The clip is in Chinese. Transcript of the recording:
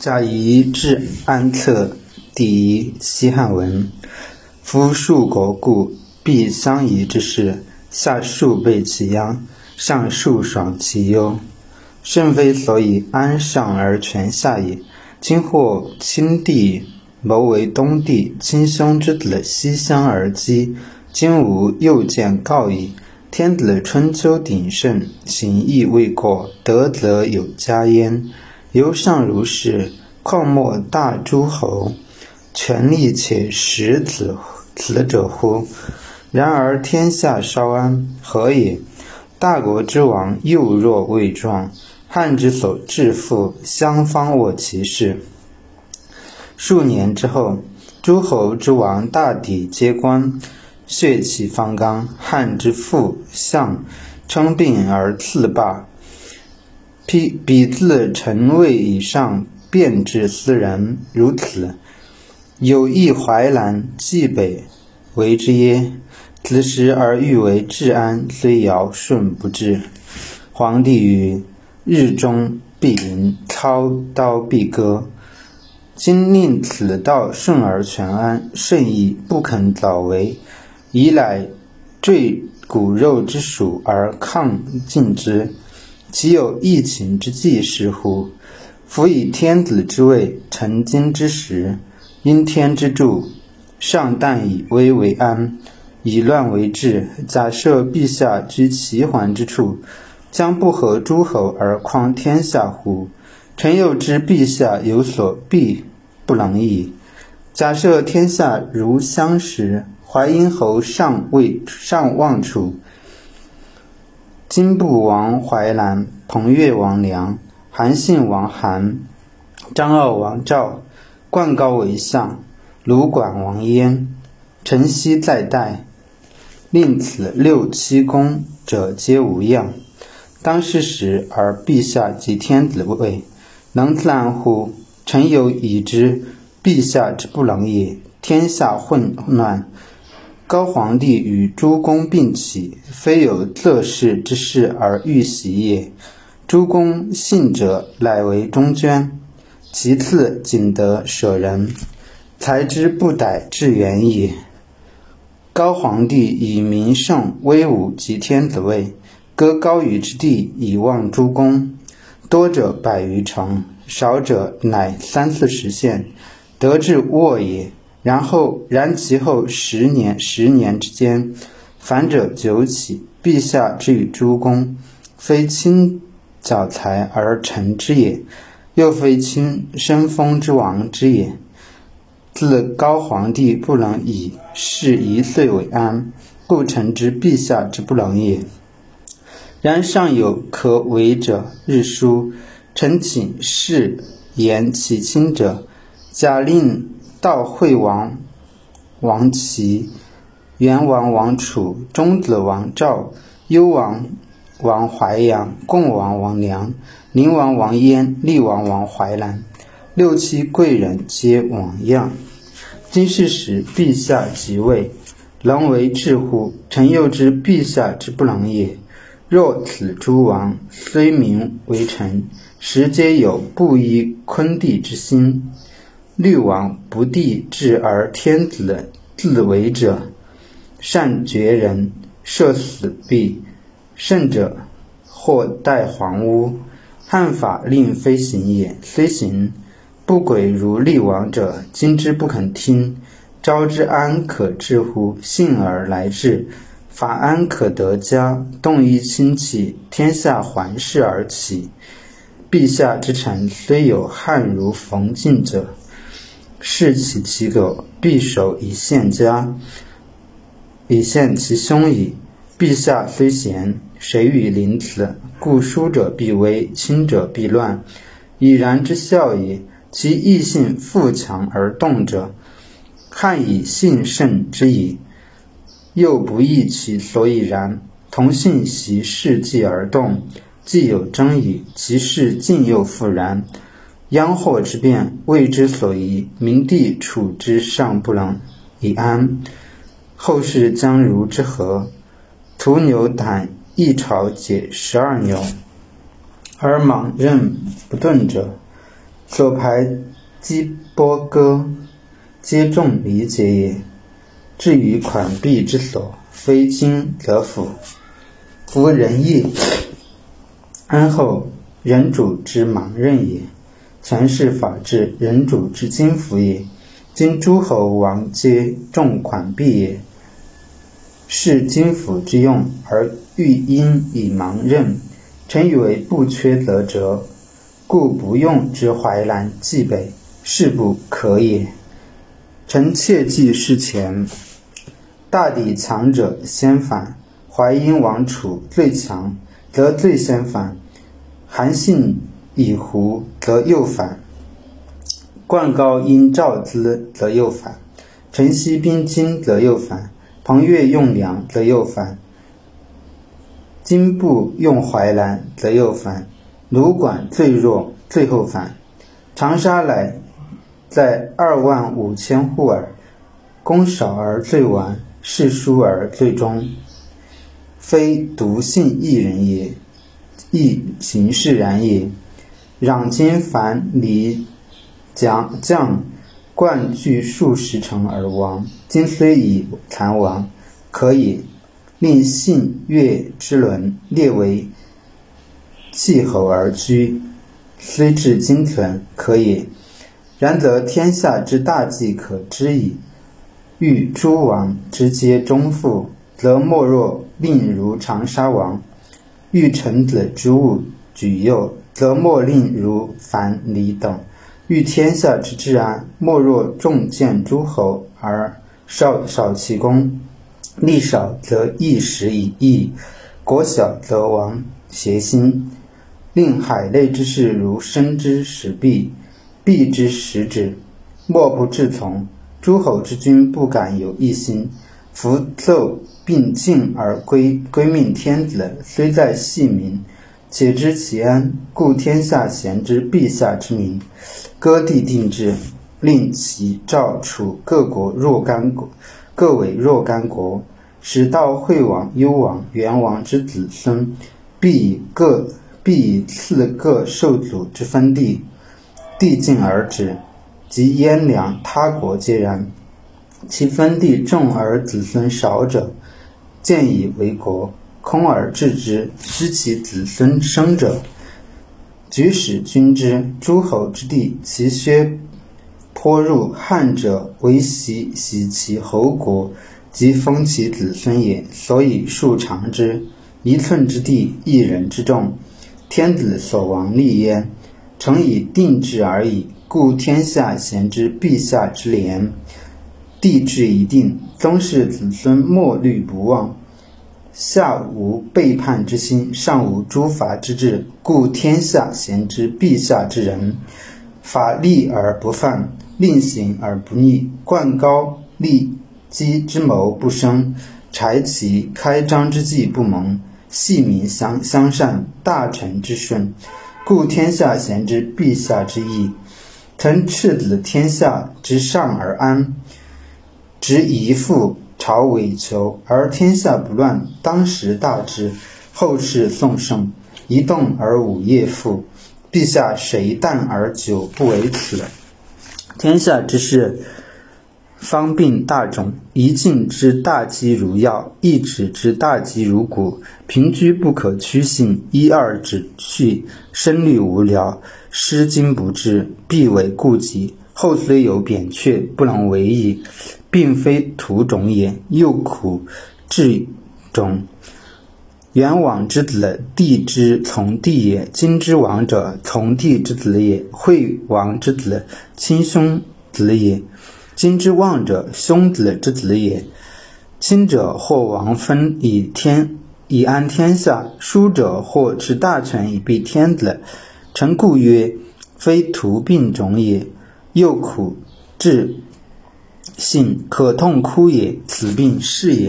贾谊治安策第一西汉文。夫数国故，必相宜之事，下数备其殃，上数爽其忧。甚非所以安上而全下也。今或亲帝谋为东帝，亲兄之子西乡而击。今吾又见告矣。天子春秋鼎盛，行义未过，德则有加焉。由上如是，况莫大诸侯，权力且实子子者乎？然而天下稍安，何也？大国之王幼弱未壮，汉之所致富，相方我其事。数年之后，诸侯之王大抵皆官，血气方刚。汉之父相称病而自罢。彼彼自臣位以上，变至斯人，如此。有意淮南、冀北为之耶？子时而欲为治安，虽尧舜不至。皇帝曰：日中必盈，操刀必割。今令此道顺而全安，甚矣，不肯早为。以乃坠骨肉之属而抗尽之。岂有疫情之计是乎？夫以天子之位，成今之时，因天之助，上旦以危为安，以乱为治。假设陛下居齐桓之处，将不合诸侯而匡天下乎？臣又知陛下有所避，不能矣。假设天下如相识，淮阴侯尚未尚望楚。金部王淮南，彭越王梁，韩信王韩，张敖王赵，冠高为相，卢管王燕，陈豨在代，令此六七公者皆无恙。当世时而陛下即天子位，能自安乎？臣有已知，陛下之不能也。天下混乱。高皇帝与诸公并起，非有乐事之事而欲喜也。诸公信者，乃为中捐；其次，仅得舍人，才之不逮至远也。高皇帝以名圣威武及天子位，割高于之地以望诸公，多者百余城，少者乃三四十县，得至沃也。然后，然其后十年，十年之间，反者九起。陛下之与诸公，非亲矫才而成之也，又非亲生封之王之也。自高皇帝不能以事一岁为安，故臣之陛下之不能也。然尚有可为者，日书，臣请示言其亲者，假令。道惠王王齐、元王王楚、中子王赵、幽王王淮阳、共王王梁、宁王王燕、厉王王淮南，六七贵人皆往样。今世时，陛下即位，能为治乎？臣又知陛下之不能也。若此诸王虽名为臣，实皆有不依昆帝之心。律王不帝治而天子自为者，善绝人，设死弊，甚者或待皇屋。汉法令非行也，虽行，不轨如厉王者，今之不肯听。朝之安可治乎？信而来治，法安可得家？动一亲戚，天下环视而起。陛下之臣虽有汉如冯敬者。视其其狗，必守以献家，以献其兄矣。陛下虽贤，谁与临此？故疏者必危，亲者必乱，已然之效矣。其异性富强而动者，汉以信胜之矣。又不义其所以然。同信习事继而动，既有争矣，其事尽又复然。殃祸之变，未之所宜。明帝处之尚不能以安，后世将如之何？屠牛胆一朝解十二牛，而莽刃不钝者，所排击波歌，皆众理解也。至于款币之所，非今则腐。夫仁义，安后人主之盲任也；权势法治，人主之金服也。今诸侯王皆重款币也，是金府之用，而欲因以盲任。臣以为不缺则折，故不用之淮南冀北，是不可也。臣切记事前。大抵强者先反，淮阴王楚最强，则最先反；韩信以胡，则右反；冠高因赵资，则右反；陈豨兵金，则右反；彭越用梁，则右反；金部用淮南，则右反；卢管最弱，最后反。长沙乃在二万五千户耳，攻少而最完。是疏而最终，非独信一人也，亦行事然也。攘今凡离将将冠据数十城而亡，今虽已残亡，可以令信越之伦列为气候而居，虽至今存，可也。然则天下之大计可知矣。欲诸王之皆忠腹，则莫若令如长沙王；欲臣子之务举右，则莫令如樊篱等；欲天下之治安，莫若重建诸侯而少少其功。力少则一时以义，国小则亡邪心。令海内之事如生之始毕，必之始止，莫不至从。诸侯之君不敢有一心，符奏并进而归归命天子，虽在细民，且知其安，故天下贤之陛下之名，割地定制，令其赵楚各国若干国，各为若干国，使到惠王、幽王、元王之子孙，必以各必以赐各受祖之分地，地尽而止。及燕梁他国皆然，其分地重而子孙少者，见以为国，空而治之，失其子孙生者，举使君之诸侯之地，其削颇入汉者，为袭袭其侯国，及封其子孙也。所以数长之，一寸之地，一人之众，天子所亡立焉，诚以定制而已。故天下贤之陛下之廉，地制已定，宗室子孙莫虑不忘。下无背叛之心，上无诛伐之志，故天下贤之陛下之人，法立而不犯，令行而不逆，冠高利基之谋不生，柴其开张之计不萌，细民相相善，大臣之顺，故天下贤之陛下之义。臣赤子天下之上而安，执一父朝委求，而天下不乱，当时大之。后世宋盛，一动而五业复。陛下谁淡而久不为此？天下之事，方病大种，一进之大机如药，一止之大机如骨。平居不可屈信，一二止去，生虑无聊。失经不治，必为痼疾。后虽有扁鹊，不能为矣，并非土种也，又苦至种。元王之子，帝之从弟也；今之王者，从弟之子也；惠王之子，亲兄子也；今之望者，兄子之子也。亲者或王分以天以安天下，疏者或持大权以庇天子。臣故曰：非徒病种也，又苦至性可痛哭也。此病是也。